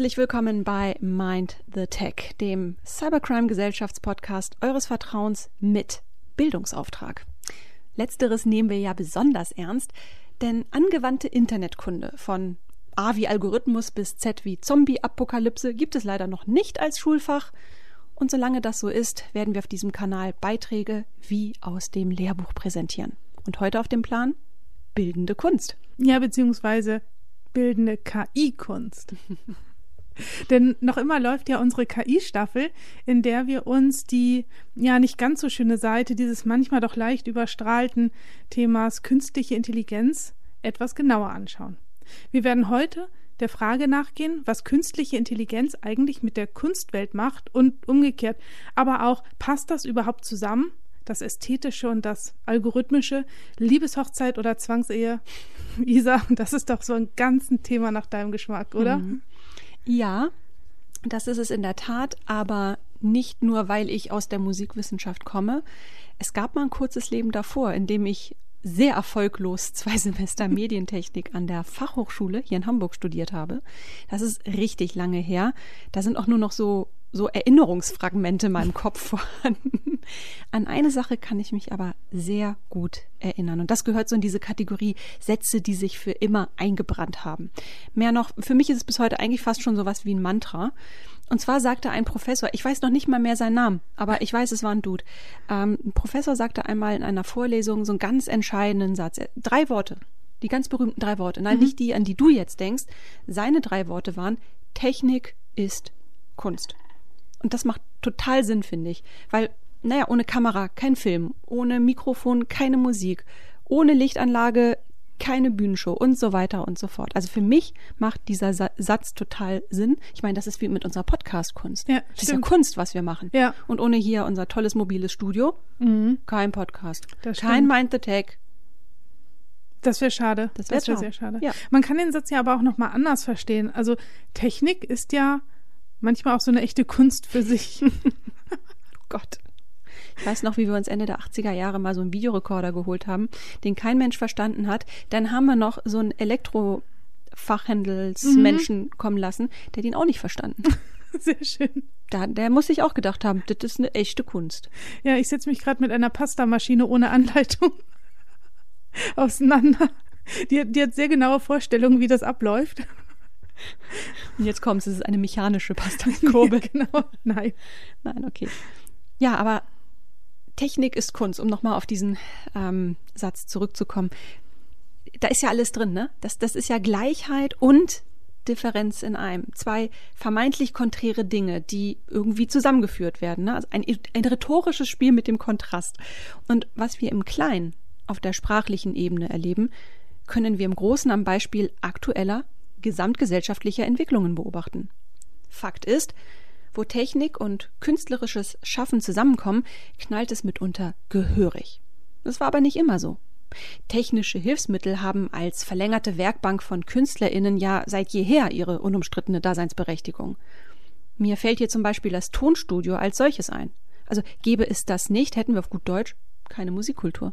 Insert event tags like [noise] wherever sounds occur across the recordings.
Herzlich willkommen bei Mind the Tech, dem Cybercrime Gesellschaftspodcast eures Vertrauens mit Bildungsauftrag. Letzteres nehmen wir ja besonders ernst, denn angewandte Internetkunde von A wie Algorithmus bis Z wie Zombie-Apokalypse gibt es leider noch nicht als Schulfach. Und solange das so ist, werden wir auf diesem Kanal Beiträge wie aus dem Lehrbuch präsentieren. Und heute auf dem Plan bildende Kunst. Ja, beziehungsweise bildende KI-Kunst. [laughs] Denn noch immer läuft ja unsere KI-Staffel, in der wir uns die ja nicht ganz so schöne Seite dieses manchmal doch leicht überstrahlten Themas künstliche Intelligenz etwas genauer anschauen. Wir werden heute der Frage nachgehen, was künstliche Intelligenz eigentlich mit der Kunstwelt macht und umgekehrt. Aber auch, passt das überhaupt zusammen? Das Ästhetische und das Algorithmische, Liebeshochzeit oder Zwangsehe? [laughs] Isa, das ist doch so ein ganzes Thema nach deinem Geschmack, oder? Mhm. Ja, das ist es in der Tat, aber nicht nur, weil ich aus der Musikwissenschaft komme. Es gab mal ein kurzes Leben davor, in dem ich sehr erfolglos [laughs] zwei Semester [laughs] Medientechnik an der Fachhochschule hier in Hamburg studiert habe. Das ist richtig lange her. Da sind auch nur noch so so Erinnerungsfragmente in meinem Kopf vorhanden. An eine Sache kann ich mich aber sehr gut erinnern. Und das gehört so in diese Kategorie Sätze, die sich für immer eingebrannt haben. Mehr noch, für mich ist es bis heute eigentlich fast schon sowas wie ein Mantra. Und zwar sagte ein Professor, ich weiß noch nicht mal mehr seinen Namen, aber ich weiß, es war ein Dude. Ähm, ein Professor sagte einmal in einer Vorlesung so einen ganz entscheidenden Satz. Drei Worte. Die ganz berühmten drei Worte. Nein, mhm. nicht die, an die du jetzt denkst. Seine drei Worte waren, Technik ist Kunst. Und das macht total Sinn, finde ich. Weil, naja, ohne Kamera kein Film, ohne Mikrofon keine Musik, ohne Lichtanlage keine Bühnenshow und so weiter und so fort. Also für mich macht dieser Sa Satz total Sinn. Ich meine, das ist wie mit unserer Podcast-Kunst. Ja, das ist ja Kunst, was wir machen. Ja. Und ohne hier unser tolles mobiles Studio, mhm. kein Podcast. kein Mind the Tech. Das wäre schade. Das wäre wär sehr schade. Ja. Man kann den Satz ja aber auch nochmal anders verstehen. Also Technik ist ja manchmal auch so eine echte Kunst für sich. [laughs] oh Gott. Ich weiß noch, wie wir uns Ende der 80er Jahre mal so einen Videorekorder geholt haben, den kein Mensch verstanden hat. Dann haben wir noch so einen Elektrofachhandelsmenschen mhm. kommen lassen, der den auch nicht verstanden. [laughs] Sehr schön. Da, der muss sich auch gedacht haben, das ist eine echte Kunst. Ja, ich setze mich gerade mit einer Pastamaschine ohne Anleitung [laughs] auseinander. Die, die hat sehr genaue Vorstellungen, wie das abläuft. Und jetzt kommt es, es ist eine mechanische [laughs] Pastankurbel. Ja, genau. Nein. Nein, okay. Ja, aber Technik ist Kunst, um nochmal auf diesen ähm, Satz zurückzukommen. Da ist ja alles drin, ne? Das, das ist ja Gleichheit und Differenz in einem. Zwei vermeintlich konträre Dinge, die irgendwie zusammengeführt werden. Ne? Also ein, ein rhetorisches Spiel mit dem Kontrast. Und was wir im Kleinen auf der sprachlichen Ebene erleben, können wir im Großen am Beispiel aktueller gesamtgesellschaftlicher Entwicklungen beobachten. Fakt ist, wo Technik und künstlerisches Schaffen zusammenkommen, knallt es mitunter gehörig. Das war aber nicht immer so. Technische Hilfsmittel haben als verlängerte Werkbank von KünstlerInnen ja seit jeher ihre unumstrittene Daseinsberechtigung. Mir fällt hier zum Beispiel das Tonstudio als solches ein. Also gäbe es das nicht, hätten wir auf gut Deutsch keine Musikkultur.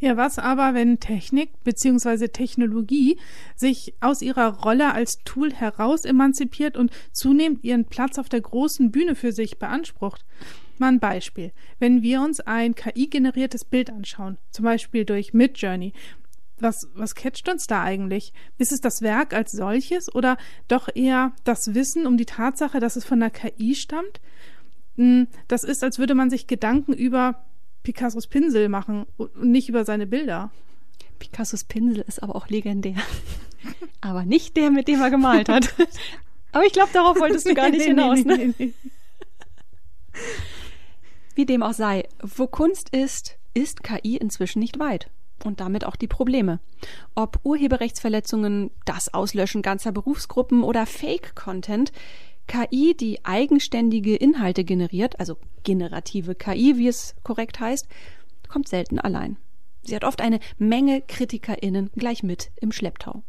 Ja, was aber, wenn Technik bzw. Technologie sich aus ihrer Rolle als Tool heraus emanzipiert und zunehmend ihren Platz auf der großen Bühne für sich beansprucht? Mal ein Beispiel. Wenn wir uns ein KI-generiertes Bild anschauen, zum Beispiel durch Midjourney, was, was catcht uns da eigentlich? Ist es das Werk als solches oder doch eher das Wissen um die Tatsache, dass es von der KI stammt? Hm, das ist, als würde man sich Gedanken über Picassos Pinsel machen und nicht über seine Bilder. Picassos Pinsel ist aber auch legendär. aber nicht der, mit dem er gemalt hat. aber ich glaube, darauf wolltest du gar nicht [laughs] nee, hinaus. Nee, ne? nee, Wie dem auch sei, wo Kunst ist, ist KI inzwischen nicht weit. Und damit auch die Probleme. Ob Urheberrechtsverletzungen, das Auslöschen ganzer Berufsgruppen oder Fake-Content, KI, die eigenständige Inhalte generiert, also generative KI, wie es korrekt heißt, kommt selten allein. Sie hat oft eine Menge KritikerInnen gleich mit im Schlepptau.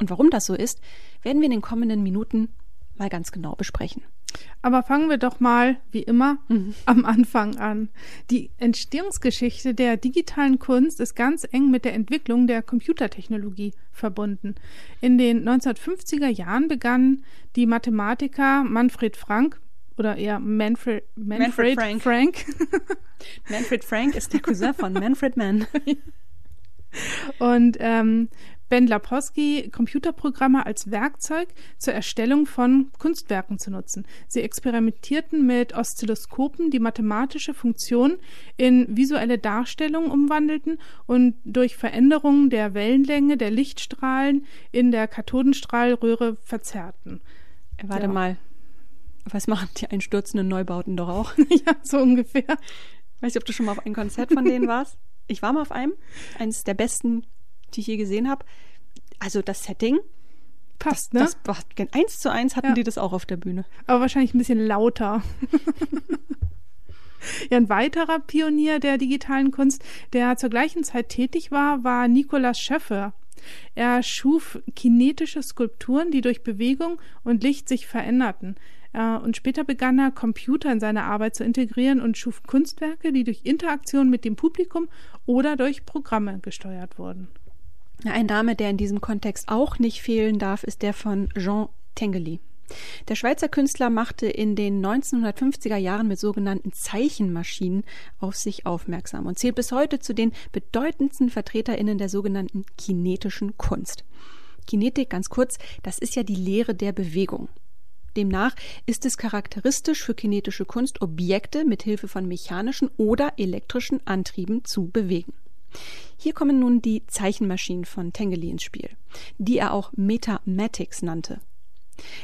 Und warum das so ist, werden wir in den kommenden Minuten mal ganz genau besprechen. Aber fangen wir doch mal, wie immer, mhm. am Anfang an. Die Entstehungsgeschichte der digitalen Kunst ist ganz eng mit der Entwicklung der Computertechnologie verbunden. In den 1950er Jahren begannen die Mathematiker Manfred Frank oder eher Manfred, Manfred, Manfred Frank. Frank. Manfred Frank ist der Cousin von Manfred Mann. [laughs] Und ähm, Ben Lapowski Computerprogramme als Werkzeug zur Erstellung von Kunstwerken zu nutzen. Sie experimentierten mit Oszilloskopen, die mathematische Funktionen in visuelle Darstellungen umwandelten und durch Veränderungen der Wellenlänge der Lichtstrahlen in der Kathodenstrahlröhre verzerrten. Warte ja. mal. Was machen die einstürzenden Neubauten doch auch? [laughs] ja, so ungefähr. Weiß nicht, ob du schon mal auf ein Konzert von denen warst. Ich war mal auf einem, eines der besten, die ich je gesehen habe. Also das Setting passt, das, ne? Das war eins zu eins hatten ja. die das auch auf der Bühne. Aber wahrscheinlich ein bisschen lauter. [laughs] Ja, ein weiterer Pionier der digitalen Kunst, der zur gleichen Zeit tätig war, war Nikolaus Schöffer. Er schuf kinetische Skulpturen, die durch Bewegung und Licht sich veränderten. Äh, und später begann er, Computer in seine Arbeit zu integrieren und schuf Kunstwerke, die durch Interaktion mit dem Publikum oder durch Programme gesteuert wurden. Ein Name, der in diesem Kontext auch nicht fehlen darf, ist der von Jean Tinguely. Der Schweizer Künstler machte in den 1950er Jahren mit sogenannten Zeichenmaschinen auf sich aufmerksam und zählt bis heute zu den bedeutendsten Vertreterinnen der sogenannten kinetischen Kunst. Kinetik, ganz kurz, das ist ja die Lehre der Bewegung. Demnach ist es charakteristisch für kinetische Kunst, Objekte mit Hilfe von mechanischen oder elektrischen Antrieben zu bewegen. Hier kommen nun die Zeichenmaschinen von Tengeli ins Spiel, die er auch Metamatics nannte.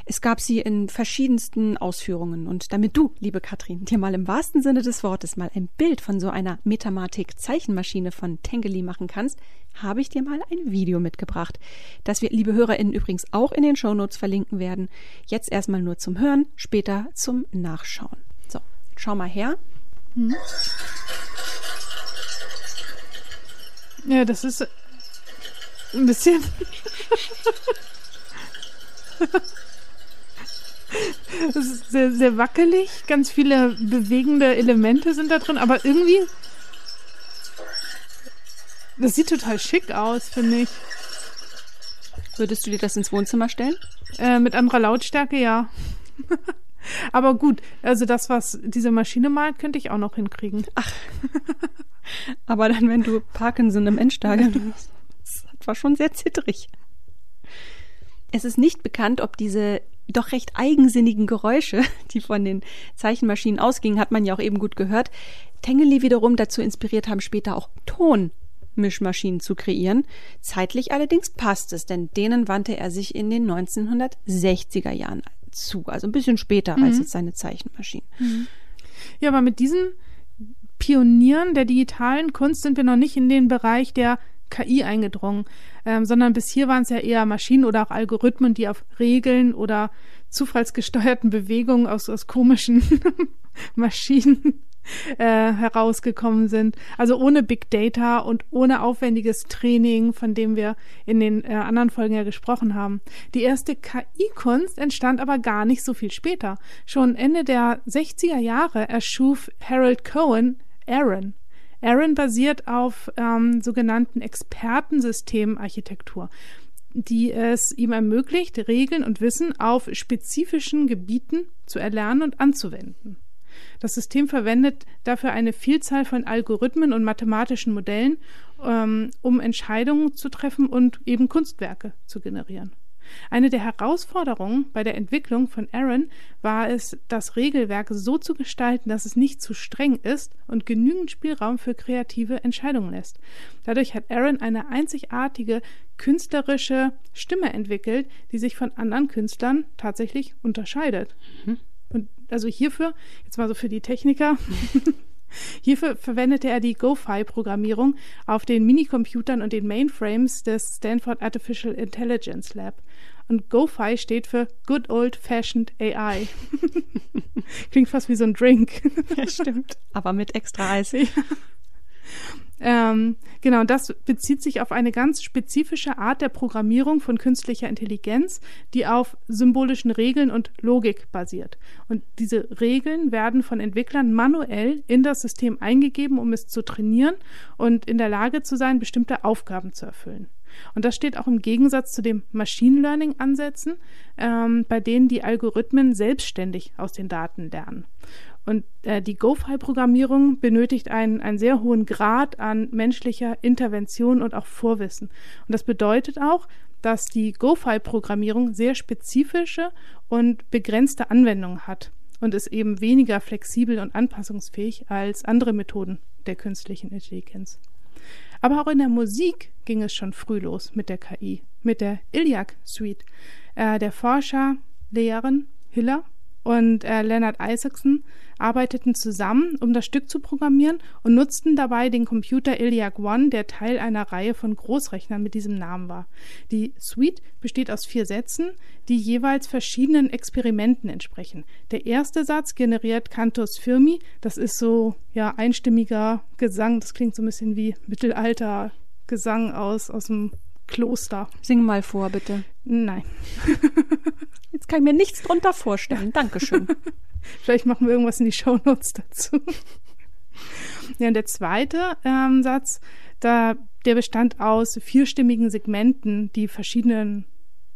Es gab sie in verschiedensten Ausführungen und damit du, liebe Katrin, dir mal im wahrsten Sinne des Wortes mal ein Bild von so einer Metamatik-Zeichenmaschine von Tengeli machen kannst, habe ich dir mal ein Video mitgebracht, das wir, liebe HörerInnen, übrigens auch in den Shownotes verlinken werden. Jetzt erstmal nur zum Hören, später zum Nachschauen. So, schau mal her. Hm. Ja, das ist ein bisschen. Das ist sehr, sehr wackelig. Ganz viele bewegende Elemente sind da drin, aber irgendwie. Das sieht total schick aus, finde ich. Würdest du dir das ins Wohnzimmer stellen? Äh, mit anderer Lautstärke, ja. [laughs] aber gut, also das, was diese Maschine malt, könnte ich auch noch hinkriegen. Ach. [laughs] aber dann, wenn du Parkinson im Endstadium hast, das war schon sehr zittrig. Es ist nicht bekannt, ob diese doch recht eigensinnigen Geräusche, [laughs] die von den Zeichenmaschinen ausgingen, hat man ja auch eben gut gehört, Tengeli wiederum dazu inspiriert haben, später auch Tonmischmaschinen zu kreieren. Zeitlich allerdings passt es, denn denen wandte er sich in den 1960er Jahren zu, also ein bisschen später mhm. als jetzt seine Zeichenmaschinen. Mhm. Ja, aber mit diesen Pionieren der digitalen Kunst sind wir noch nicht in den Bereich der KI eingedrungen, ähm, sondern bis hier waren es ja eher Maschinen oder auch Algorithmen, die auf Regeln oder zufallsgesteuerten Bewegungen aus, aus komischen [laughs] Maschinen äh, herausgekommen sind. Also ohne Big Data und ohne aufwendiges Training, von dem wir in den äh, anderen Folgen ja gesprochen haben. Die erste KI-Kunst entstand aber gar nicht so viel später. Schon Ende der 60er Jahre erschuf Harold Cohen Aaron Aaron basiert auf ähm, sogenannten Expertensystemarchitektur, die es ihm ermöglicht, Regeln und Wissen auf spezifischen Gebieten zu erlernen und anzuwenden. Das System verwendet dafür eine Vielzahl von Algorithmen und mathematischen Modellen, ähm, um Entscheidungen zu treffen und eben Kunstwerke zu generieren. Eine der Herausforderungen bei der Entwicklung von Aaron war es, das Regelwerk so zu gestalten, dass es nicht zu streng ist und genügend Spielraum für kreative Entscheidungen lässt. Dadurch hat Aaron eine einzigartige künstlerische Stimme entwickelt, die sich von anderen Künstlern tatsächlich unterscheidet. Mhm. Also hierfür, jetzt mal so für die Techniker, [laughs] Hierfür verwendete er die GoFi-Programmierung auf den Minicomputern und den Mainframes des Stanford Artificial Intelligence Lab. Und GoFi steht für Good Old Fashioned AI. [laughs] Klingt fast wie so ein Drink. ja, stimmt. Aber mit extra Eis. [laughs] Ja. Ähm, genau, das bezieht sich auf eine ganz spezifische Art der Programmierung von künstlicher Intelligenz, die auf symbolischen Regeln und Logik basiert. Und diese Regeln werden von Entwicklern manuell in das System eingegeben, um es zu trainieren und in der Lage zu sein, bestimmte Aufgaben zu erfüllen. Und das steht auch im Gegensatz zu den Machine Learning-Ansätzen, ähm, bei denen die Algorithmen selbstständig aus den Daten lernen. Und äh, die GoFi-Programmierung benötigt einen, einen sehr hohen Grad an menschlicher Intervention und auch Vorwissen. Und das bedeutet auch, dass die GoFi-Programmierung sehr spezifische und begrenzte Anwendungen hat und ist eben weniger flexibel und anpassungsfähig als andere Methoden der künstlichen Intelligenz. Aber auch in der Musik ging es schon früh los mit der KI, mit der Iliac Suite. Äh, der Forscher Lehren Hiller und äh, Leonard Isaacson arbeiteten zusammen, um das Stück zu programmieren und nutzten dabei den Computer Iliac One, der Teil einer Reihe von Großrechnern mit diesem Namen war. Die Suite besteht aus vier Sätzen, die jeweils verschiedenen Experimenten entsprechen. Der erste Satz generiert Cantus Firmi, das ist so ja einstimmiger Gesang, das klingt so ein bisschen wie Mittelalter Gesang aus aus dem Kloster. Sing mal vor, bitte. Nein. [laughs] Jetzt kann ich mir nichts drunter vorstellen. Dankeschön. [laughs] Vielleicht machen wir irgendwas in die Shownotes dazu. [laughs] ja, und der zweite ähm, Satz, da, der bestand aus vierstimmigen Segmenten, die verschiedenen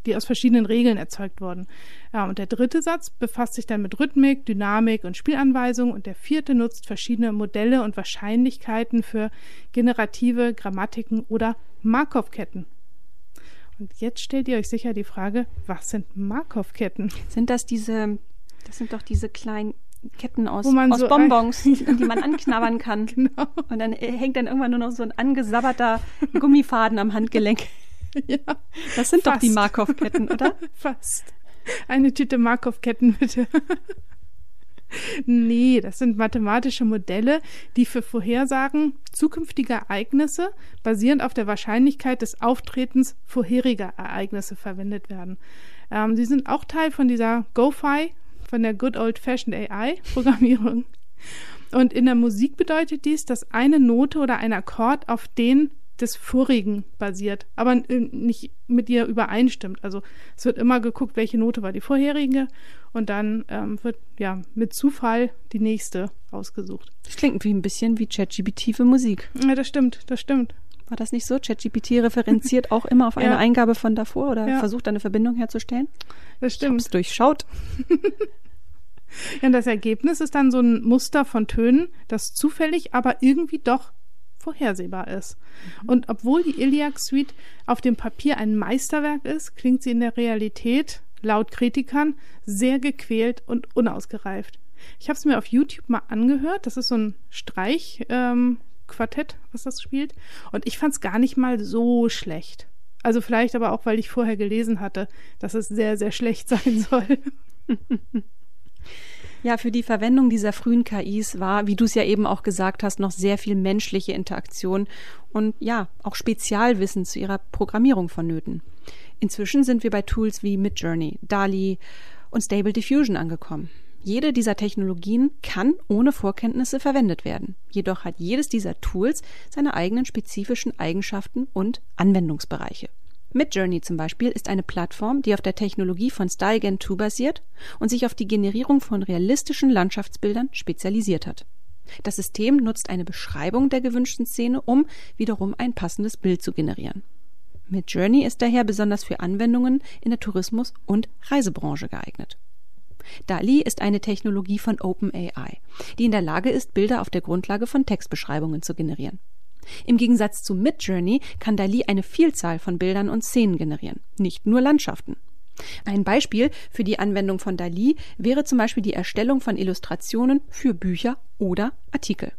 die aus verschiedenen Regeln erzeugt wurden. Ja, und der dritte Satz befasst sich dann mit Rhythmik, Dynamik und Spielanweisung und der vierte nutzt verschiedene Modelle und Wahrscheinlichkeiten für generative Grammatiken oder Markov-Ketten. Und jetzt stellt ihr euch sicher die Frage, was sind Markov-Ketten? Sind das diese, das sind doch diese kleinen Ketten aus, aus so Bonbons, [laughs] die man anknabbern kann. Genau. Und dann hängt dann irgendwann nur noch so ein angesabberter Gummifaden am Handgelenk. [laughs] Ja. Das sind Fast. doch die Markov-Ketten, oder? [laughs] Fast. Eine Tüte Markov-Ketten, bitte. Nee, das sind mathematische Modelle, die für Vorhersagen zukünftiger Ereignisse basierend auf der Wahrscheinlichkeit des Auftretens vorheriger Ereignisse verwendet werden. Ähm, sie sind auch Teil von dieser GoFi, von der Good Old Fashioned AI-Programmierung. Und in der Musik bedeutet dies, dass eine Note oder ein Akkord auf den des vorigen basiert, aber nicht mit ihr übereinstimmt. Also es wird immer geguckt, welche Note war die vorherige und dann ähm, wird ja mit Zufall die nächste ausgesucht. Das klingt wie ein bisschen wie ChatGPT für Musik. Ja, das stimmt, das stimmt. War das nicht so? ChatGPT referenziert auch immer auf [laughs] eine ja. Eingabe von davor oder ja. versucht eine Verbindung herzustellen? Das stimmt. Ich durchschaut. [laughs] ja, und das Ergebnis ist dann so ein Muster von Tönen, das zufällig, aber irgendwie doch vorhersehbar ist. Mhm. Und obwohl die Iliac Suite auf dem Papier ein Meisterwerk ist, klingt sie in der Realität, laut Kritikern, sehr gequält und unausgereift. Ich habe es mir auf YouTube mal angehört. Das ist so ein Streichquartett, ähm, was das spielt. Und ich fand es gar nicht mal so schlecht. Also vielleicht aber auch, weil ich vorher gelesen hatte, dass es sehr, sehr schlecht [laughs] sein soll. Ja, für die Verwendung dieser frühen KIs war, wie du es ja eben auch gesagt hast, noch sehr viel menschliche Interaktion und ja, auch Spezialwissen zu ihrer Programmierung vonnöten. Inzwischen sind wir bei Tools wie Midjourney, DALI und Stable Diffusion angekommen. Jede dieser Technologien kann ohne Vorkenntnisse verwendet werden. Jedoch hat jedes dieser Tools seine eigenen spezifischen Eigenschaften und Anwendungsbereiche. Midjourney zum Beispiel ist eine Plattform, die auf der Technologie von StyleGAN 2 basiert und sich auf die Generierung von realistischen Landschaftsbildern spezialisiert hat. Das System nutzt eine Beschreibung der gewünschten Szene, um wiederum ein passendes Bild zu generieren. Midjourney ist daher besonders für Anwendungen in der Tourismus- und Reisebranche geeignet. DALI ist eine Technologie von OpenAI, die in der Lage ist, Bilder auf der Grundlage von Textbeschreibungen zu generieren. Im Gegensatz zu Midjourney kann Dali eine Vielzahl von Bildern und Szenen generieren, nicht nur Landschaften. Ein Beispiel für die Anwendung von Dali wäre zum Beispiel die Erstellung von Illustrationen für Bücher oder Artikel.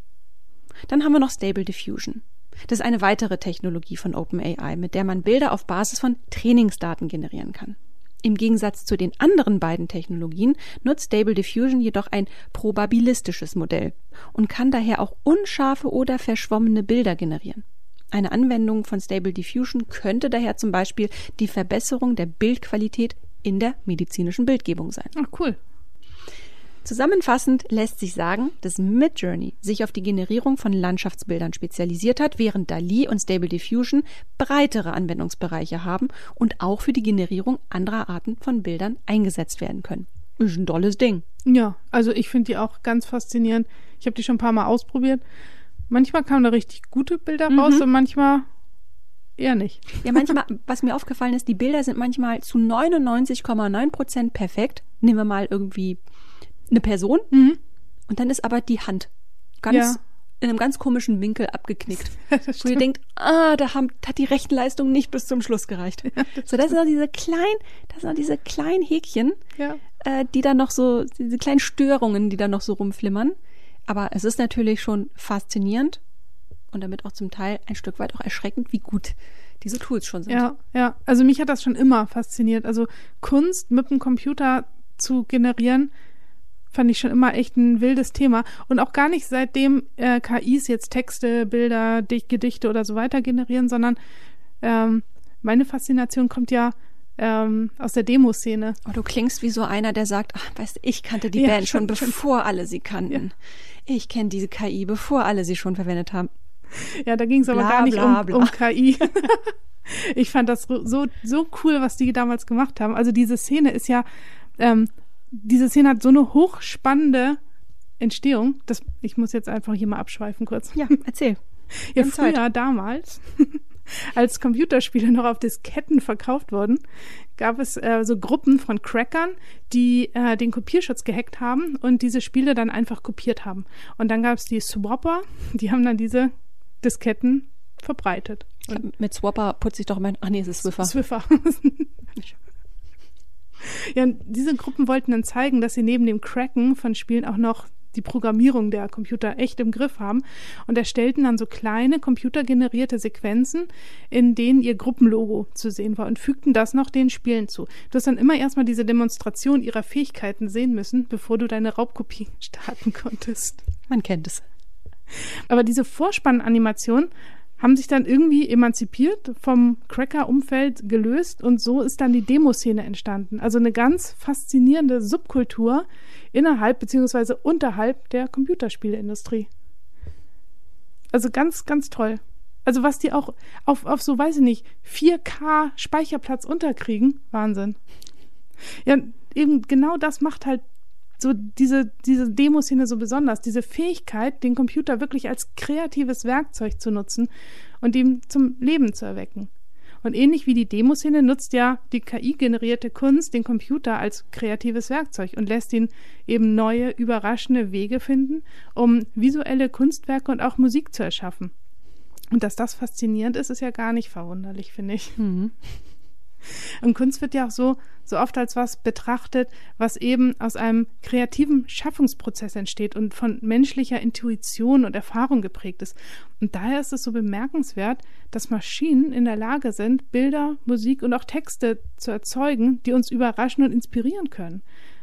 Dann haben wir noch Stable Diffusion. Das ist eine weitere Technologie von OpenAI, mit der man Bilder auf Basis von Trainingsdaten generieren kann. Im Gegensatz zu den anderen beiden Technologien nutzt Stable Diffusion jedoch ein probabilistisches Modell und kann daher auch unscharfe oder verschwommene Bilder generieren. Eine Anwendung von Stable Diffusion könnte daher zum Beispiel die Verbesserung der Bildqualität in der medizinischen Bildgebung sein. Ach, cool. Zusammenfassend lässt sich sagen, dass Midjourney sich auf die Generierung von Landschaftsbildern spezialisiert hat, während DALI und Stable Diffusion breitere Anwendungsbereiche haben und auch für die Generierung anderer Arten von Bildern eingesetzt werden können. Ist ein tolles Ding. Ja, also ich finde die auch ganz faszinierend. Ich habe die schon ein paar Mal ausprobiert. Manchmal kamen da richtig gute Bilder raus Mhm. und manchmal eher nicht. Ja, manchmal, [laughs] was mir aufgefallen ist, die Bilder sind manchmal zu 99,9 Prozent perfekt. Nehmen wir mal irgendwie eine Person Mhm. und dann ist aber die Hand ganz Ja. in einem ganz komischen Winkel abgeknickt. [laughs] Das Wo ihr denkt, ah, da haben, hat die Rechenleistung nicht bis zum Schluss gereicht. [laughs] so, das sind noch diese kleinen, das sind noch diese kleinen Häkchen, Ja. äh, die dann noch so, diese kleinen Störungen, die dann noch so rumflimmern. Aber es ist natürlich schon faszinierend und damit auch zum Teil ein Stück weit auch erschreckend, wie gut diese Tools schon sind. Ja, ja. Also mich hat das schon immer fasziniert. Also Kunst mit dem Computer zu generieren, fand ich schon immer echt ein wildes Thema. Und auch gar nicht seitdem äh, KIs jetzt Texte, Bilder, Dich Gedichte oder so weiter generieren, sondern ähm, meine Faszination kommt ja ähm, aus der Demoszene. Oh, du klingst wie so einer, der sagt, ach, weißt du, ich kannte die Ja, Band schon, schon, bevor alle sie kannten. Ich kenne diese KI, bevor alle sie schon verwendet haben. Ja, da ging es aber gar nicht bla, um, bla. um KI. [laughs] ich fand das so, so cool, was die damals gemacht haben. Also diese Szene ist ja, ähm, diese Szene hat so eine hochspannende Entstehung. Das, ich muss jetzt einfach hier mal abschweifen kurz. Ja, [laughs] erzähl. Ja, Zeit. früher damals, [laughs] als Computerspiele noch auf Disketten verkauft wurden, gab es äh, so Gruppen von Crackern, die äh, den Kopierschutz gehackt haben und diese Spiele dann einfach kopiert haben. Und dann gab es die Swapper, die haben dann diese Disketten verbreitet. Und Mit Swapper putze ich doch mein. Ach nee, es ist Swiffer. Swiffer. [laughs] [laughs] ja, und diese Gruppen wollten dann zeigen, dass sie neben dem Cracken von Spielen auch noch die Programmierung der Computer echt im Griff haben und erstellten dann so kleine computergenerierte Sequenzen, in denen ihr Gruppenlogo zu sehen war und fügten das noch den Spielen zu. Du hast dann immer erstmal diese Demonstration ihrer Fähigkeiten sehen müssen, bevor du deine Raubkopie [laughs] starten konntest. Man kennt es. Aber diese Vorspannanimationen haben sich dann irgendwie emanzipiert, vom Cracker-Umfeld gelöst und so ist dann die Demoszene entstanden. Also eine ganz faszinierende Subkultur innerhalb beziehungsweise unterhalb der Computerspieleindustrie. Also ganz, ganz toll. Also was die auch auf, auf so, weiß ich nicht, 4K Speicherplatz unterkriegen, Wahnsinn. Ja, eben genau das macht halt so diese, diese Demoszene so besonders, diese Fähigkeit, den Computer wirklich als kreatives Werkzeug zu nutzen und ihm zum Leben zu erwecken. Und ähnlich wie die Demoszene nutzt ja die KI-generierte Kunst den Computer als kreatives Werkzeug und lässt ihn eben neue, überraschende Wege finden, um visuelle Kunstwerke und auch Musik zu erschaffen. Und dass das faszinierend ist, ist ja gar nicht verwunderlich, finde ich. Mhm. Und Kunst wird ja auch so, so oft als was betrachtet, was eben aus einem kreativen Schaffungsprozess entsteht und von menschlicher Intuition und Erfahrung geprägt ist. Und daher ist es so bemerkenswert, dass Maschinen in der Lage sind, Bilder, Musik und auch Texte zu erzeugen, die uns überraschen und inspirieren können.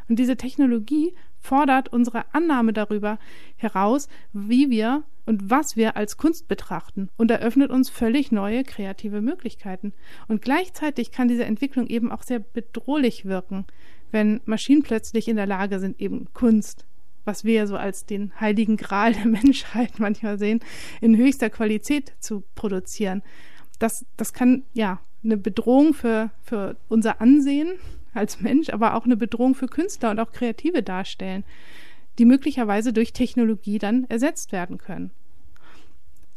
Und diese Technologie fordert unsere Annahme darüber heraus, wie wir und was wir als Kunst betrachten und eröffnet uns völlig neue kreative Möglichkeiten. Und gleichzeitig kann diese Entwicklung eben auch sehr bedrohlich wirken, wenn Maschinen plötzlich in der Lage sind, eben Kunst, was wir ja so als den heiligen Gral der Menschheit [laughs] manchmal sehen, in höchster Qualität zu produzieren. Das, das kann ja eine Bedrohung für, für unser Ansehen als Mensch, aber auch eine Bedrohung für Künstler und auch Kreative darstellen, die möglicherweise durch Technologie dann ersetzt werden können.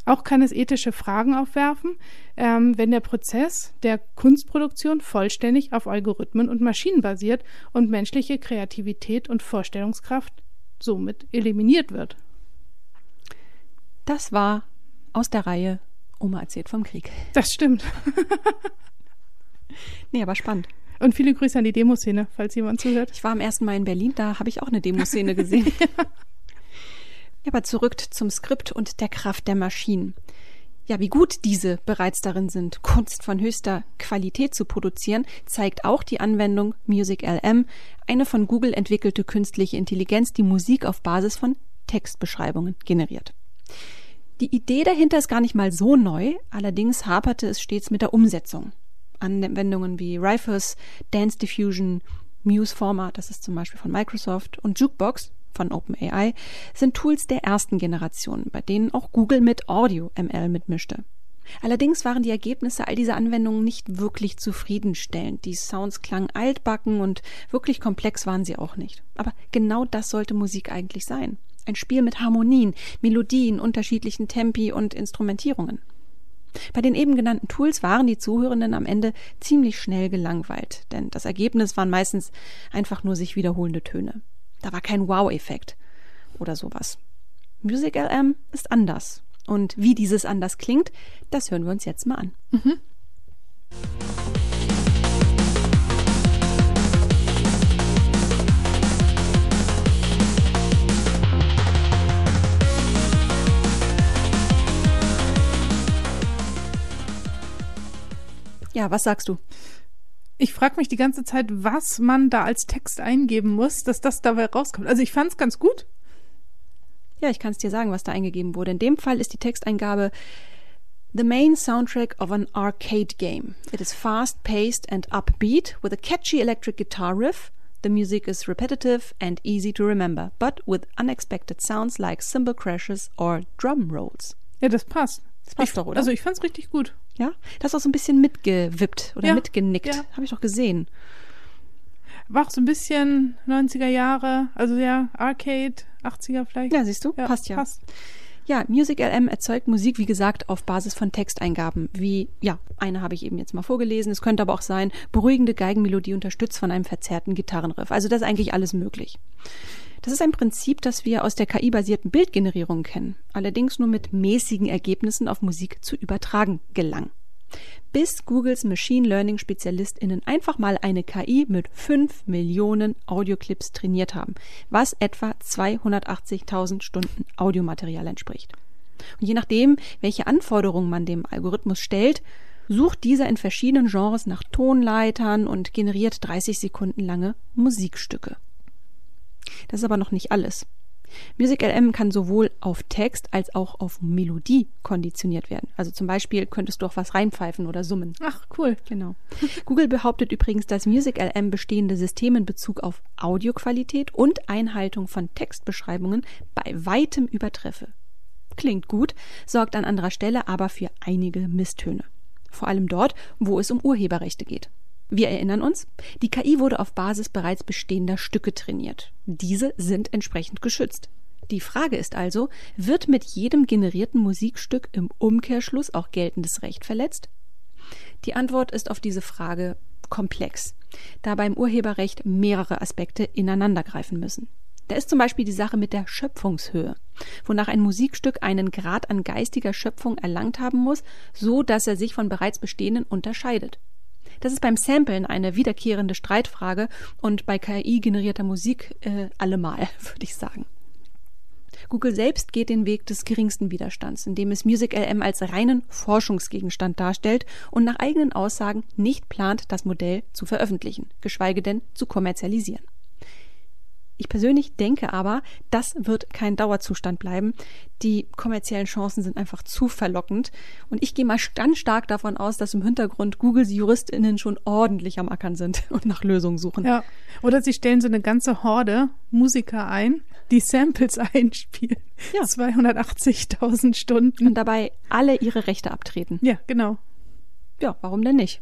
Auch kann es ethische Fragen aufwerfen, ähm, wenn der Prozess der Kunstproduktion vollständig auf Algorithmen und Maschinen basiert und menschliche Kreativität und Vorstellungskraft somit eliminiert wird. Das war aus der Reihe Oma erzählt vom Krieg. Das stimmt. [laughs] Nee, aber spannend. Und viele Grüße an die Demoszene, falls jemand zuhört. Ich war am ersten Mal in Berlin, da habe ich auch eine Demoszene gesehen. [laughs] ja. Aber zurück zum Skript und der Kraft der Maschinen. Ja, wie gut diese bereits darin sind, Kunst von höchster Qualität zu produzieren, zeigt auch die Anwendung Music LM, eine von Google entwickelte künstliche Intelligenz, die Musik auf Basis von Textbeschreibungen generiert. Die Idee dahinter ist gar nicht mal so neu, allerdings haperte es stets mit der Umsetzung. Anwendungen wie Rifus, Dance Diffusion, Muse-Format, das ist zum Beispiel von Microsoft, und Jukebox von OpenAI sind Tools der ersten Generation, bei denen auch Google mit Audio ML mitmischte. Allerdings waren die Ergebnisse all dieser Anwendungen nicht wirklich zufriedenstellend. Die Sounds klangen altbacken und wirklich komplex waren sie auch nicht. Aber genau das sollte Musik eigentlich sein. Ein Spiel mit Harmonien, Melodien, unterschiedlichen Tempi und Instrumentierungen. Bei den eben genannten Tools waren die Zuhörenden am Ende ziemlich schnell gelangweilt, denn das Ergebnis waren meistens einfach nur sich wiederholende Töne. Da war kein Wow-Effekt oder sowas. Music LM ist anders. Und wie dieses anders klingt, das hören wir uns jetzt mal an. Mhm. Ja, was sagst du? Ich frage mich die ganze Zeit, was man da als Text eingeben muss, dass das dabei rauskommt. Also ich fand es ganz gut. Ja, ich kann es dir sagen, was da eingegeben wurde. In dem Fall ist die Texteingabe The main soundtrack of an arcade game. It is fast paced and upbeat with a catchy electric guitar riff. The music is repetitive and easy to remember, but with unexpected sounds like cymbal crashes or drum rolls. Ja, das passt. Das passt ich, doch, oder? Also ich fand's richtig gut. Ja, das ist auch so ein bisschen mitgewippt oder ja, mitgenickt. Ja. Habe ich doch gesehen. War auch so ein bisschen 90er Jahre, also ja, Arcade, 80er vielleicht. Ja, siehst du, ja, passt ja. Passt. Ja, Music LM erzeugt Musik, wie gesagt, auf Basis von Texteingaben. Wie, ja, eine habe ich eben jetzt mal vorgelesen. Es könnte aber auch sein, beruhigende Geigenmelodie unterstützt von einem verzerrten Gitarrenriff. Also das ist eigentlich alles möglich. Das ist ein Prinzip, das wir aus der KI-basierten Bildgenerierung kennen, allerdings nur mit mäßigen Ergebnissen auf Musik zu übertragen gelang. Bis Googles Machine Learning SpezialistInnen einfach mal eine KI mit 5 Millionen Audioclips trainiert haben, was etwa 280.000 Stunden Audiomaterial entspricht. Und je nachdem, welche Anforderungen man dem Algorithmus stellt, sucht dieser in verschiedenen Genres nach Tonleitern und generiert 30 Sekunden lange Musikstücke. Das ist aber noch nicht alles. Music LM kann sowohl auf Text als auch auf Melodie konditioniert werden. Also zum Beispiel könntest du auch was reinpfeifen oder summen. Ach, cool. Genau. [laughs] Google behauptet übrigens, dass Music LM bestehende Systeme in Bezug auf Audioqualität und Einhaltung von Textbeschreibungen bei weitem übertreffe. Klingt gut, sorgt an anderer Stelle aber für einige Misstöne. Vor allem dort, wo es um Urheberrechte geht. Wir erinnern uns, die KI wurde auf Basis bereits bestehender Stücke trainiert. Diese sind entsprechend geschützt. Die Frage ist also, wird mit jedem generierten Musikstück im Umkehrschluss auch geltendes Recht verletzt? Die Antwort ist auf diese Frage komplex, da beim Urheberrecht mehrere Aspekte ineinandergreifen müssen. Da ist zum Beispiel die Sache mit der Schöpfungshöhe, wonach ein Musikstück einen Grad an geistiger Schöpfung erlangt haben muss, so dass er sich von bereits bestehenden unterscheidet. Das ist beim Samplen eine wiederkehrende Streitfrage und bei KI generierter Musik äh, allemal, [laughs] würde ich sagen. Google selbst geht den Weg des geringsten Widerstands, indem es Music LM als reinen Forschungsgegenstand darstellt und nach eigenen Aussagen nicht plant, das Modell zu veröffentlichen, geschweige denn zu kommerzialisieren. Ich persönlich denke aber, das wird kein Dauerzustand bleiben. Die kommerziellen Chancen sind einfach zu verlockend. Und ich gehe mal ganz stark davon aus, dass im Hintergrund Googles JuristInnen schon ordentlich am Ackern sind [laughs] und nach Lösungen suchen. Ja. Oder sie stellen so eine ganze Horde Musiker ein, die Samples [laughs] einspielen. Ja. 280.000 Stunden. Und dabei alle ihre Rechte abtreten. Ja, genau. Ja, warum denn nicht?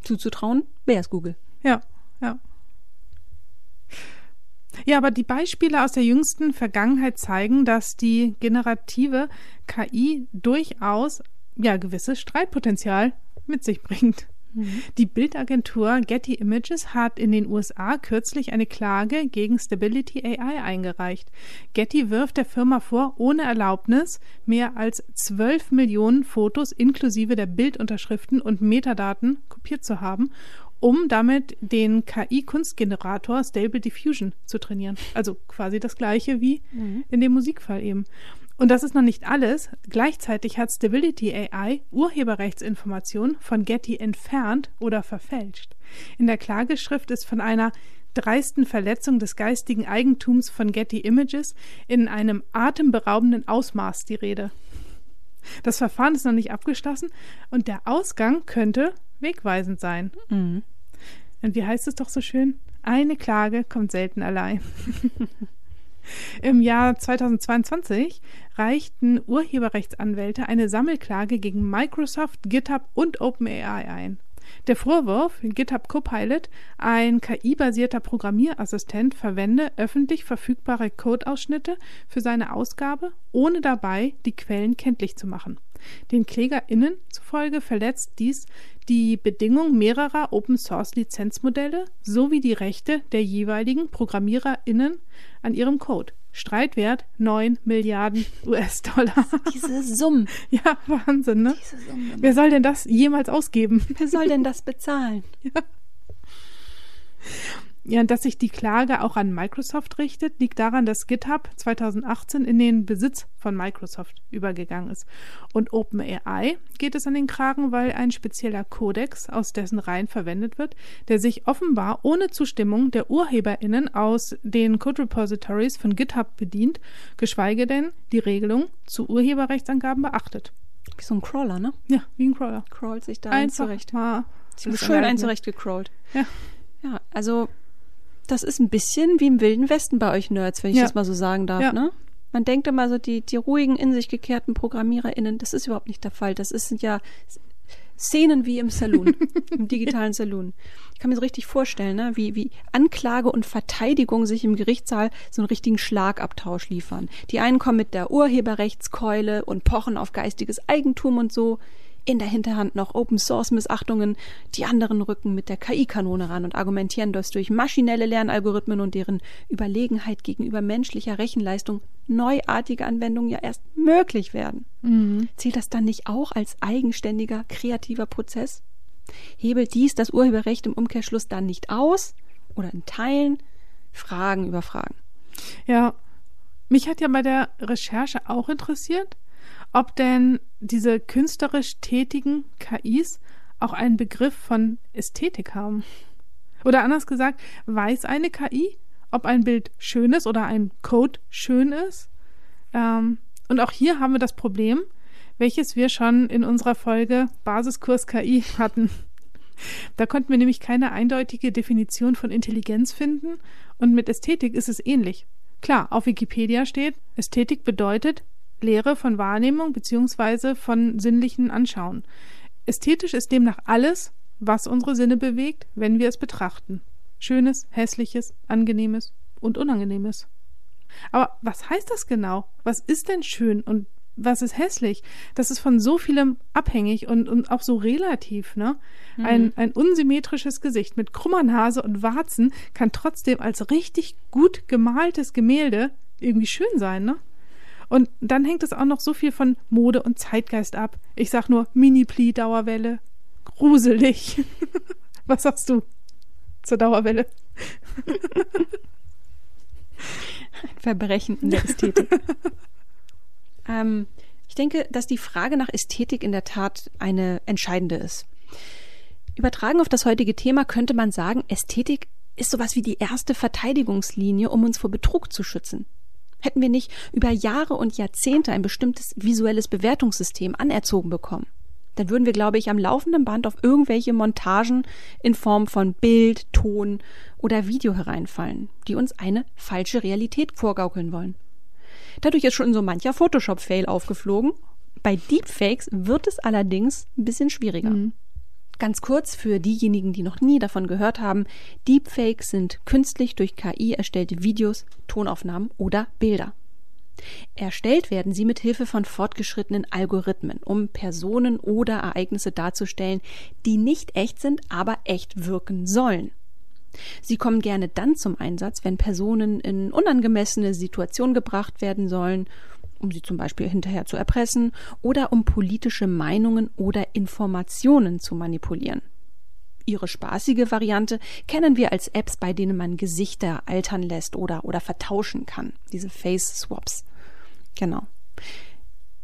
Zuzutrauen, wer ist Google? Ja, ja. Ja, aber die Beispiele aus der jüngsten Vergangenheit zeigen, dass die generative KI durchaus ja gewisses Streitpotenzial mit sich bringt. Mhm. Die Bildagentur Getty Images hat in den USA kürzlich eine Klage gegen Stability AI eingereicht. Getty wirft der Firma vor, ohne Erlaubnis mehr als 12 Millionen Fotos inklusive der Bildunterschriften und Metadaten kopiert zu haben um damit den KI-Kunstgenerator Stable Diffusion zu trainieren. Also quasi das gleiche wie mhm. in dem Musikfall eben. Und das ist noch nicht alles. Gleichzeitig hat Stability AI Urheberrechtsinformationen von Getty entfernt oder verfälscht. In der Klageschrift ist von einer dreisten Verletzung des geistigen Eigentums von Getty Images in einem atemberaubenden Ausmaß die Rede. Das Verfahren ist noch nicht abgeschlossen und der Ausgang könnte wegweisend sein. Mhm. Und wie heißt es doch so schön? Eine Klage kommt selten allein. [laughs] Im Jahr 2022 reichten Urheberrechtsanwälte eine Sammelklage gegen Microsoft, GitHub und OpenAI ein. Der Vorwurf, GitHub Copilot, ein KI-basierter Programmierassistent, verwende öffentlich verfügbare Codeausschnitte für seine Ausgabe, ohne dabei die Quellen kenntlich zu machen. Den KlägerInnen zufolge verletzt dies die Bedingung mehrerer Open-Source-Lizenzmodelle sowie die Rechte der jeweiligen ProgrammiererInnen an ihrem Code. Streitwert 9 Milliarden [laughs] US-Dollar. Diese Summen. [laughs] Ja, Wahnsinn, ne? Diese Summen. Wer soll denn das jemals ausgeben? Wer soll denn [laughs] das bezahlen? Ja. Ja, dass sich die Klage auch an Microsoft richtet, liegt daran, dass GitHub 2018 in den Besitz von Microsoft übergegangen ist. Und OpenAI geht es an den Kragen, weil ein spezieller Kodex aus dessen Reihen verwendet wird, der sich offenbar ohne Zustimmung der UrheberInnen aus den Code Repositories von GitHub bedient, geschweige denn die Regelung zu Urheberrechtsangaben beachtet. Wie so ein Crawler, ne? Ja, wie ein Crawler. Crawlt sich da Einfach zurecht. mal. Schön ein zurecht gecrawlt. Ja. Ja, also das ist ein bisschen wie im Wilden Westen bei euch Nerds, wenn ich Ja. das mal so sagen darf, Ja. ne? Man denkt immer so, die, die ruhigen, in sich gekehrten ProgrammiererInnen, das ist überhaupt nicht der Fall. Das ist, sind ja Szenen wie im Saloon, [laughs] im digitalen Saloon. Ich kann mir so richtig vorstellen, ne? wie, wie Anklage und Verteidigung sich im Gerichtssaal so einen richtigen Schlagabtausch liefern. Die einen kommen mit der Urheberrechtskeule und pochen auf geistiges Eigentum und so. In der Hinterhand noch Open Source Missachtungen. Die anderen rücken mit der KI-Kanone ran und argumentieren, dass durch maschinelle Lernalgorithmen und deren Überlegenheit gegenüber menschlicher Rechenleistung neuartige Anwendungen ja erst möglich werden. Mhm. Zählt das dann nicht auch als eigenständiger, kreativer Prozess? Hebelt dies das Urheberrecht im Umkehrschluss dann nicht aus? Oder in Teilen? Fragen über Fragen. Ja, mich hat ja bei der Recherche auch interessiert, ob denn diese künstlerisch tätigen KIs auch einen Begriff von Ästhetik haben. Oder anders gesagt, weiß eine KI, ob ein Bild schön ist oder ein Code schön ist? Ähm, und auch hier haben wir das Problem, welches wir schon in unserer Folge Basiskurs KI [laughs] hatten. Da konnten wir nämlich keine eindeutige Definition von Intelligenz finden und mit Ästhetik ist es ähnlich. Klar, auf Wikipedia steht, Ästhetik bedeutet Lehre von Wahrnehmung bzw. von sinnlichen Anschauen. Ästhetisch ist demnach alles, was unsere Sinne bewegt, wenn wir es betrachten. Schönes, hässliches, angenehmes und unangenehmes. Aber was heißt das genau? Was ist denn schön und was ist hässlich? Das ist von so vielem abhängig und, und auch so relativ, ne? Ein, ein unsymmetrisches Gesicht mit krummer Nase und Warzen kann trotzdem als richtig gut gemaltes Gemälde irgendwie schön sein, ne? Und dann hängt es auch noch so viel von Mode und Zeitgeist ab. Ich sag nur Mini-Pli-Dauerwelle. Gruselig. [laughs] Was sagst du zur Dauerwelle? Ein Verbrechen in der Ästhetik. [laughs] ähm, ich denke, dass die Frage nach Ästhetik in der Tat eine entscheidende ist. Übertragen auf das heutige Thema könnte man sagen, Ästhetik ist sowas wie die erste Verteidigungslinie, um uns vor Betrug zu schützen. Hätten wir nicht über Jahre und Jahrzehnte ein bestimmtes visuelles Bewertungssystem anerzogen bekommen, dann würden wir, glaube ich, am laufenden Band auf irgendwelche Montagen in Form von Bild, Ton oder Video hereinfallen, die uns eine falsche Realität vorgaukeln wollen. Dadurch ist schon so mancher Photoshop-Fail aufgeflogen. Bei Deepfakes wird es allerdings ein bisschen schwieriger. Mhm. Ganz kurz für diejenigen, die noch nie davon gehört haben, Deepfakes sind künstlich durch KI erstellte Videos, Tonaufnahmen oder Bilder. Erstellt werden sie mit Hilfe von fortgeschrittenen Algorithmen, um Personen oder Ereignisse darzustellen, die nicht echt sind, aber echt wirken sollen. Sie kommen gerne dann zum Einsatz, wenn Personen in unangemessene Situationen gebracht werden sollen, um sie zum Beispiel hinterher zu erpressen oder um politische Meinungen oder Informationen zu manipulieren. Ihre spaßige Variante kennen wir als Apps, bei denen man Gesichter altern lässt oder, oder vertauschen kann. Diese Face Swaps. Genau.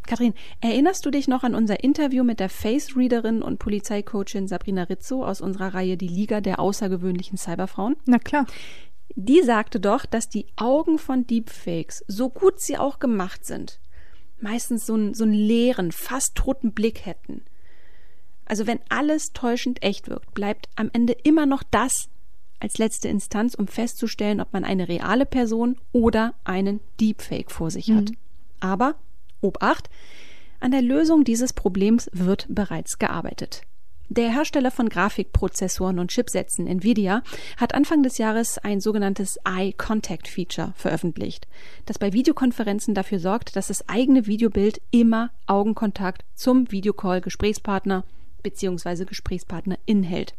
Kathrin, erinnerst du dich noch an unser Interview mit der Face-Readerin und Polizeicoachin Sabrina Rizzo aus unserer Reihe Die Liga der außergewöhnlichen Cyberfrauen? Na klar. Die sagte doch, dass die Augen von Deepfakes, so gut sie auch gemacht sind, meistens so einen, so einen leeren, fast toten Blick hätten. Also wenn alles täuschend echt wirkt, bleibt am Ende immer noch das als letzte Instanz, um festzustellen, ob man eine reale Person oder einen Deepfake vor sich hat. Mhm. Aber, Obacht, an der Lösung dieses Problems wird bereits gearbeitet. Der Hersteller von Grafikprozessoren und Chipsätzen Nvidia hat Anfang des Jahres ein sogenanntes Eye Contact Feature veröffentlicht, das bei Videokonferenzen dafür sorgt, dass das eigene Videobild immer Augenkontakt zum Videocall Gesprächspartner bzw. Gesprächspartnerin hält.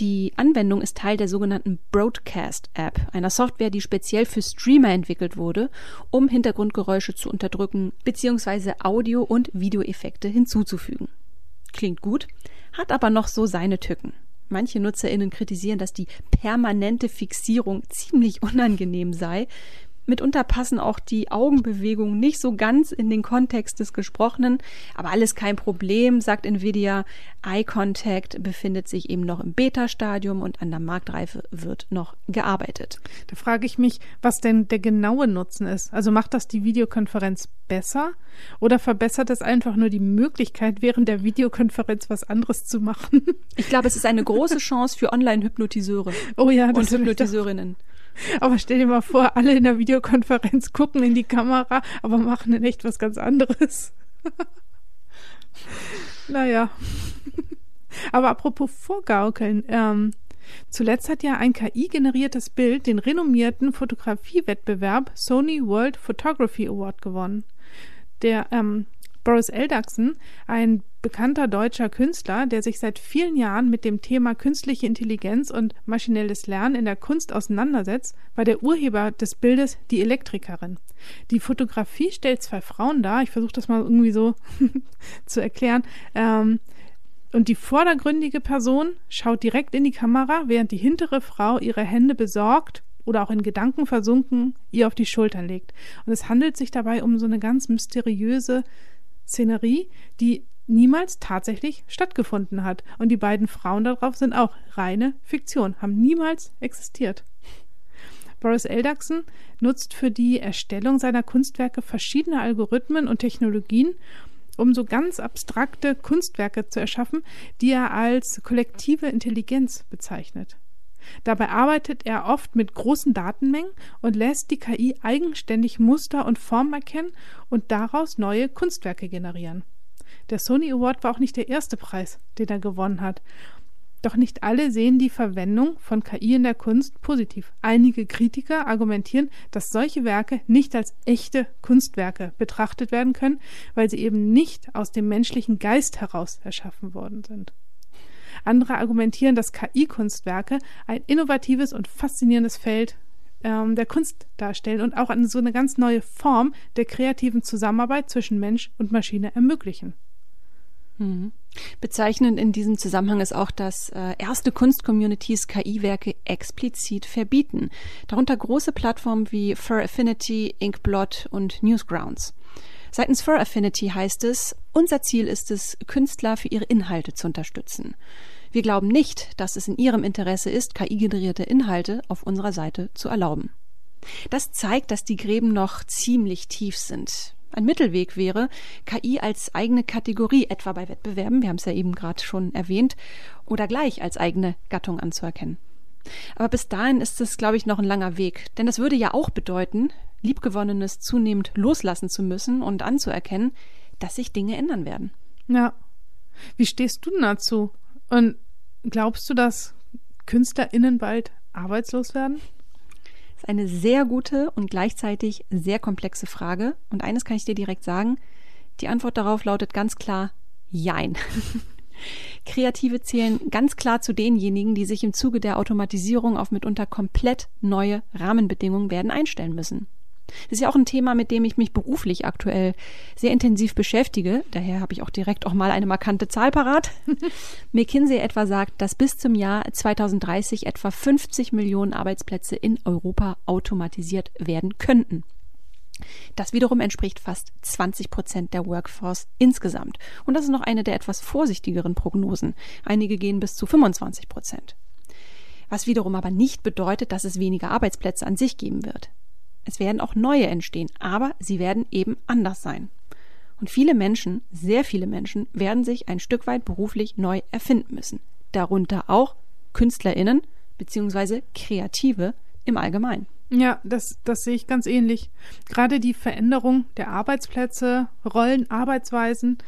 Die Anwendung ist Teil der sogenannten Broadcast App, einer Software, die speziell für Streamer entwickelt wurde, um Hintergrundgeräusche zu unterdrücken bzw. Audio- und Videoeffekte hinzuzufügen. Klingt gut, hat aber noch so seine Tücken. Manche NutzerInnen kritisieren, dass die permanente Fixierung ziemlich unangenehm sei, Mitunter passen auch die Augenbewegungen nicht so ganz in den Kontext des Gesprochenen, aber alles kein Problem, sagt Nvidia. Eye Contact befindet sich eben noch im Beta-Stadium und an der Marktreife wird noch gearbeitet. Da frage ich mich, was denn der genaue Nutzen ist. Also macht das die Videokonferenz besser oder verbessert es einfach nur die Möglichkeit, während der Videokonferenz was anderes zu machen? Ich glaube, es ist eine große [laughs] Chance für Online-Hypnotiseure oh ja, und Hypnotiseurinnen. Aber stell dir mal vor, alle in der Videokonferenz gucken in die Kamera, aber machen in echt was ganz anderes. [laughs] naja. Aber apropos Vorgaukeln, ähm, zuletzt hat ja ein KI-generiertes Bild den renommierten Fotografiewettbewerb Sony World Photography Award gewonnen. Der ähm, Boris Eldaxen, ein bekannter deutscher Künstler, der sich seit vielen Jahren mit dem Thema künstliche Intelligenz und maschinelles Lernen in der Kunst auseinandersetzt, war der Urheber des Bildes Die Elektrikerin. Die Fotografie stellt zwei Frauen dar, ich versuche das mal irgendwie so [laughs] zu erklären, ähm, und die vordergründige Person schaut direkt in die Kamera, während die hintere Frau ihre Hände besorgt oder auch in Gedanken versunken ihr auf die Schultern legt. Und es handelt sich dabei um so eine ganz mysteriöse Szenerie, die niemals tatsächlich stattgefunden hat. Und die beiden Frauen darauf sind auch reine Fiktion, haben niemals existiert. Boris Eldaxen nutzt für die Erstellung seiner Kunstwerke verschiedene Algorithmen und Technologien, um so ganz abstrakte Kunstwerke zu erschaffen, die er als kollektive Intelligenz bezeichnet. Dabei arbeitet er oft mit großen Datenmengen und lässt die KI eigenständig Muster und Formen erkennen und daraus neue Kunstwerke generieren. Der Sony Award war auch nicht der erste Preis, den er gewonnen hat. Doch nicht alle sehen die Verwendung von KI in der Kunst positiv. Einige Kritiker argumentieren, dass solche Werke nicht als echte Kunstwerke betrachtet werden können, weil sie eben nicht aus dem menschlichen Geist heraus erschaffen worden sind. Andere argumentieren, dass KI-Kunstwerke ein innovatives und faszinierendes Feld ähm, der Kunst darstellen und auch eine, so eine ganz neue Form der kreativen Zusammenarbeit zwischen Mensch und Maschine ermöglichen. Mhm. Bezeichnend in diesem Zusammenhang ist auch, dass äh, erste Kunstcommunities KI-Werke explizit verbieten. Darunter große Plattformen wie Fur Affinity, Inkblot und Newsgrounds. Seitens Fur Affinity heißt es, unser Ziel ist es, Künstler für ihre Inhalte zu unterstützen. Wir glauben nicht, dass es in ihrem Interesse ist, KI-generierte Inhalte auf unserer Seite zu erlauben. Das zeigt, dass die Gräben noch ziemlich tief sind. Ein Mittelweg wäre, KI als eigene Kategorie, etwa bei Wettbewerben, wir haben es ja eben gerade schon erwähnt, oder gleich als eigene Gattung anzuerkennen. Aber bis dahin ist es, glaube ich, noch ein langer Weg. Denn das würde ja auch bedeuten, Liebgewonnenes zunehmend loslassen zu müssen und anzuerkennen, dass sich Dinge ändern werden. Ja. Wie stehst du dazu? Und Glaubst du, dass KünstlerInnen bald arbeitslos werden? Eine sehr gute und gleichzeitig sehr komplexe Frage. Und eines kann ich dir direkt sagen. Die Antwort darauf lautet ganz klar Jein. [laughs] Kreative zählen ganz klar zu denjenigen, die sich im Zuge der Automatisierung auf mitunter komplett neue Rahmenbedingungen werden einstellen müssen. Das ist ja auch ein Thema, mit dem ich mich beruflich aktuell sehr intensiv beschäftige. Daher habe ich auch direkt auch mal eine markante Zahl parat. [laughs] McKinsey etwa sagt, dass bis zum Jahr 2030 etwa 50 Millionen Arbeitsplätze in Europa automatisiert werden könnten. Das wiederum entspricht fast 20 Prozent der Workforce insgesamt. Und das ist noch eine der etwas vorsichtigeren Prognosen. Einige gehen bis zu 25 Prozent. Was wiederum aber nicht bedeutet, dass es weniger Arbeitsplätze an sich geben wird. Es werden auch neue entstehen, aber sie werden eben anders sein. Und viele Menschen, sehr viele Menschen, werden sich ein Stück weit beruflich neu erfinden müssen. Darunter auch KünstlerInnen beziehungsweise Kreative im Allgemeinen. Ja, das, das sehe ich ganz ähnlich. Gerade die Veränderung der Arbeitsplätze, Rollen, Arbeitsweisen,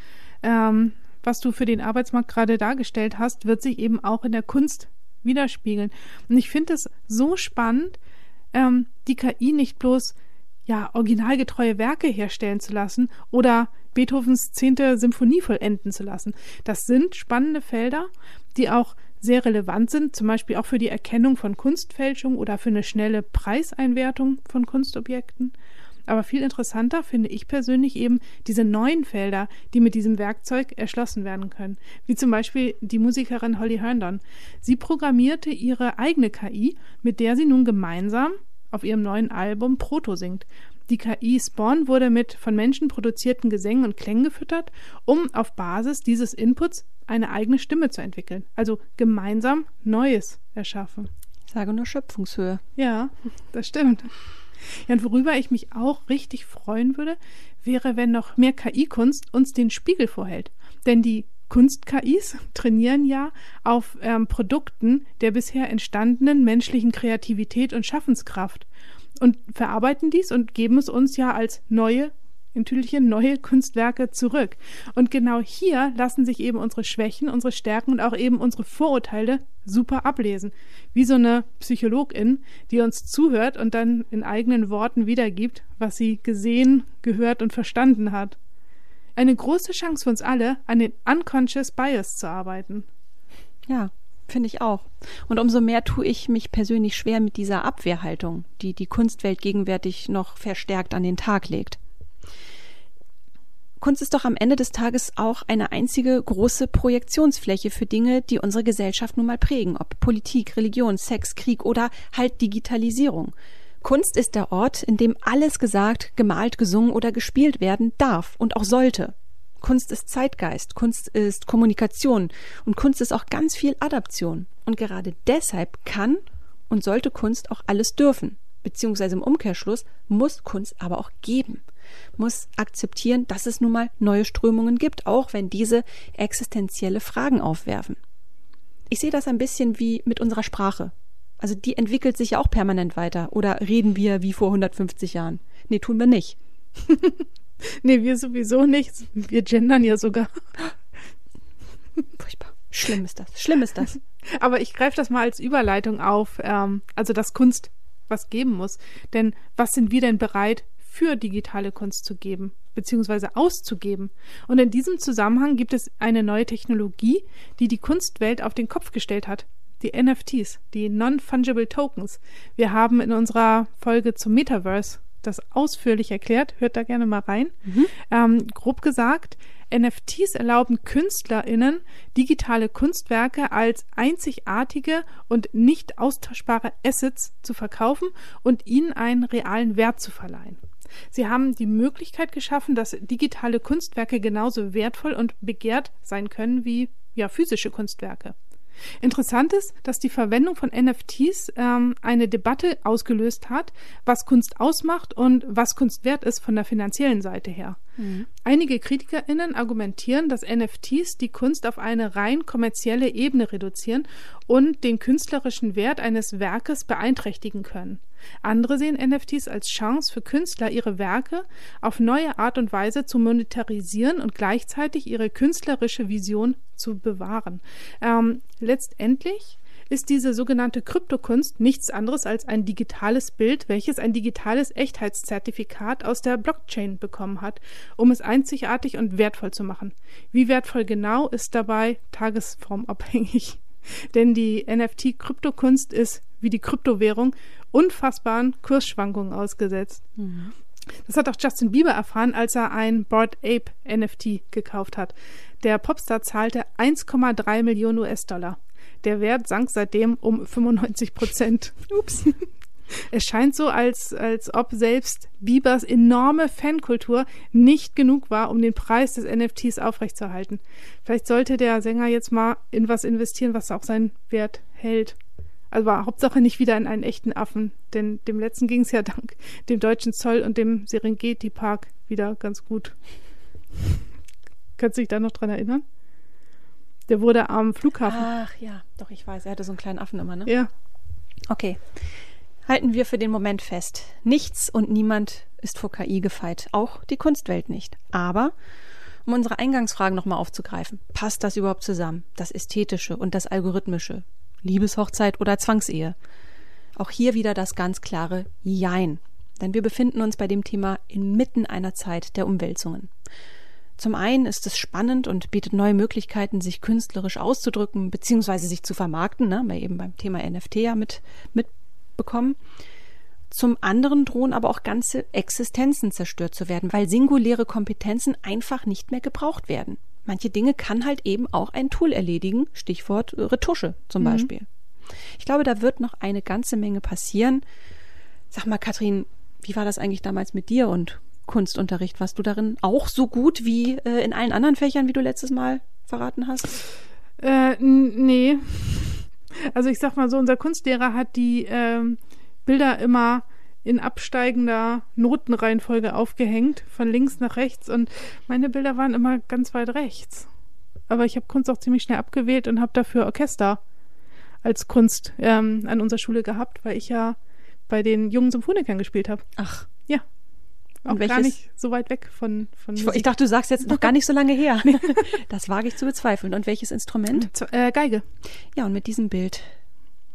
ähm, was du für den Arbeitsmarkt gerade dargestellt hast, wird sich eben auch in der Kunst widerspiegeln. Und ich finde es so spannend, ähm, die KI nicht bloß ja originalgetreue Werke herstellen zu lassen oder Beethovens zehnte Symphonie vollenden zu lassen. Das sind spannende Felder, die auch sehr relevant sind, zum Beispiel auch für die Erkennung von Kunstfälschung oder für eine schnelle Preiseinwertung von Kunstobjekten. Aber viel interessanter finde ich persönlich eben diese neuen Felder, die mit diesem Werkzeug erschlossen werden können. Wie zum Beispiel die Musikerin Holly Herndon. Sie programmierte ihre eigene KI, mit der sie nun gemeinsam auf ihrem neuen Album Proto singt. Die KI Spawn wurde mit von Menschen produzierten Gesängen und Klängen gefüttert, um auf Basis dieses Inputs eine eigene Stimme zu entwickeln. Also gemeinsam Neues erschaffen. Ich sage nur Schöpfungshöhe. Ja, das stimmt. Ja, und worüber ich mich auch richtig freuen würde, wäre, wenn noch mehr KI-Kunst uns den Spiegel vorhält. Denn die Kunst-KIs trainieren ja auf ähm, Produkten der bisher entstandenen menschlichen Kreativität und Schaffenskraft und verarbeiten dies und geben es uns ja als neue in Tüdelchen neue Kunstwerke zurück. Und genau hier lassen sich eben unsere Schwächen, unsere Stärken und auch eben unsere Vorurteile super ablesen. Wie so eine Psychologin, die uns zuhört und dann in eigenen Worten wiedergibt, was sie gesehen, gehört und verstanden hat. Eine große Chance für uns alle, an den Unconscious Bias zu arbeiten. Ja, finde ich auch. Und umso mehr tue ich mich persönlich schwer mit dieser Abwehrhaltung, die die Kunstwelt gegenwärtig noch verstärkt an den Tag legt. Kunst ist doch am Ende des Tages auch eine einzige große Projektionsfläche für Dinge, die unsere Gesellschaft nun mal prägen, ob Politik, Religion, Sex, Krieg oder halt Digitalisierung. Kunst ist der Ort, in dem alles gesagt, gemalt, gesungen oder gespielt werden darf und auch sollte. Kunst ist Zeitgeist, Kunst ist Kommunikation und Kunst ist auch ganz viel Adaption. Und gerade deshalb kann und sollte Kunst auch alles dürfen. Beziehungsweise im Umkehrschluss muss Kunst aber auch geben muss akzeptieren, dass es nun mal neue Strömungen gibt, auch wenn diese existenzielle Fragen aufwerfen. Ich sehe das ein bisschen wie mit unserer Sprache. Also die entwickelt sich ja auch permanent weiter. Oder reden wir wie vor 150 Jahren? Nee, tun wir nicht. [laughs] nee, wir sowieso nicht. Wir gendern ja sogar. Furchtbar. Schlimm ist das. Schlimm ist das. [laughs] Aber ich greife das mal als Überleitung auf, ähm, also dass Kunst was geben muss. Denn was sind wir denn bereit für digitale Kunst zu geben bzw. auszugeben. Und in diesem Zusammenhang gibt es eine neue Technologie, die die Kunstwelt auf den Kopf gestellt hat. Die NFTs, die Non-Fungible Tokens. Wir haben in unserer Folge zum Metaverse das ausführlich erklärt. Hört da gerne mal rein. Mhm. Ähm, grob gesagt, NFTs erlauben KünstlerInnen, digitale Kunstwerke als einzigartige und nicht austauschbare Assets zu verkaufen und ihnen einen realen Wert zu verleihen. Sie haben die Möglichkeit geschaffen, dass digitale Kunstwerke genauso wertvoll und begehrt sein können wie ja, physische Kunstwerke. Interessant ist, dass die Verwendung von NFTs ähm, eine Debatte ausgelöst hat, was Kunst ausmacht und was Kunst wert ist von der finanziellen Seite her. Mhm. Einige KritikerInnen argumentieren, dass NFTs die Kunst auf eine rein kommerzielle Ebene reduzieren und den künstlerischen Wert eines Werkes beeinträchtigen können. Andere sehen NFTs als Chance für Künstler, ihre Werke auf neue Art und Weise zu monetarisieren und gleichzeitig ihre künstlerische Vision zu bewahren. Ähm, letztendlich ist diese sogenannte Kryptokunst nichts anderes als ein digitales Bild, welches ein digitales Echtheitszertifikat aus der Blockchain bekommen hat, um es einzigartig und wertvoll zu machen. Wie wertvoll genau ist dabei tagesformabhängig. Denn die NFT-Kryptokunst ist, wie die Kryptowährung, unfassbaren Kursschwankungen ausgesetzt. Mhm. Das hat auch Justin Bieber erfahren, als er ein Bored Ape NFT gekauft hat. Der Popstar zahlte 1,3 Millionen US-Dollar. Der Wert sank seitdem um 95 Prozent. Ups. Es scheint so, als, als ob selbst Biebers enorme Fankultur nicht genug war, um den Preis des NFTs aufrechtzuerhalten. Vielleicht sollte der Sänger jetzt mal in was investieren, was auch seinen Wert hält. Also war Hauptsache nicht wieder in einen echten Affen, denn dem letzten ging es ja dank dem deutschen Zoll und dem Serengeti Park wieder ganz gut. Kannst du dich da noch dran erinnern? Der wurde am Flughafen. Ach ja, doch, ich weiß. Er hatte so einen kleinen Affen immer, ne? Ja. Okay. Halten wir für den Moment fest. Nichts und niemand ist vor KI gefeit. Auch die Kunstwelt nicht. Aber, um unsere Eingangsfragen nochmal aufzugreifen, passt das überhaupt zusammen? Das Ästhetische und das Algorithmische? Liebeshochzeit oder Zwangsehe? Auch hier wieder das ganz klare Jein. Denn wir befinden uns bei dem Thema inmitten einer Zeit der Umwälzungen. Zum einen ist es spannend und bietet neue Möglichkeiten, sich künstlerisch auszudrücken, beziehungsweise sich zu vermarkten, ne, eben beim Thema NFT ja mit, mitbekommen. Zum anderen drohen aber auch ganze Existenzen zerstört zu werden, weil singuläre Kompetenzen einfach nicht mehr gebraucht werden. Manche Dinge kann halt eben auch ein Tool erledigen, Stichwort Retusche zum mhm. Beispiel. Ich glaube, da wird noch eine ganze Menge passieren. Sag mal, Kathrin, wie war das eigentlich damals mit dir und Kunstunterricht? Warst du darin auch so gut wie äh, in allen anderen Fächern, wie du letztes Mal verraten hast? Äh, nee. Also ich sag mal so, unser Kunstlehrer hat die ähm, Bilder immer in absteigender Notenreihenfolge aufgehängt, von links nach rechts. Und meine Bilder waren immer ganz weit rechts. Aber ich habe Kunst auch ziemlich schnell abgewählt und habe dafür Orchester als Kunst ähm, an unserer Schule gehabt, weil ich ja bei den jungen Symphonikern gespielt habe. Ach. Auch welches, gar nicht so weit weg von, von ich, ich, dachte, du sagst jetzt noch gar nicht so lange her. [laughs] [laughs] das wage ich zu bezweifeln. Und welches Instrument? Äh, Geige. Ja, und mit diesem Bild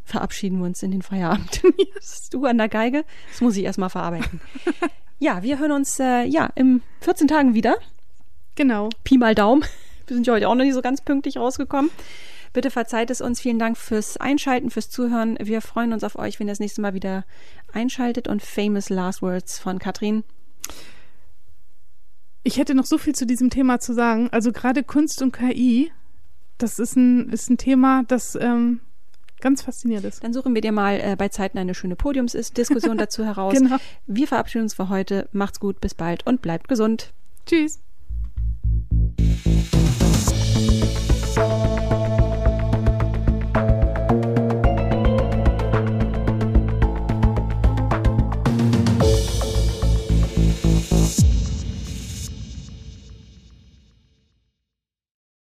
verabschieden wir uns in den Feierabend. [laughs] du an der Geige, das muss ich erstmal verarbeiten. ja, wir hören uns äh, ja in 14 Tagen wieder. Genau. Pi mal Daumen. Wir sind ja heute auch noch nicht so ganz pünktlich rausgekommen. Bitte verzeiht es uns. Vielen Dank fürs Einschalten, fürs Zuhören. Wir freuen uns auf euch, wenn ihr das nächste Mal wieder einschaltet. Und famous last words von Katrin. Ich hätte noch so viel zu diesem Thema zu sagen. Also gerade Kunst und KI, das ist ein, ist ein Thema, das ähm, ganz faszinierend ist. Dann suchen wir dir mal äh, bei Zeiten eine schöne Podiumsdiskussion [laughs] dazu heraus. Genau. Wir verabschieden uns für heute. Macht's gut, bis bald und bleibt gesund. Tschüss.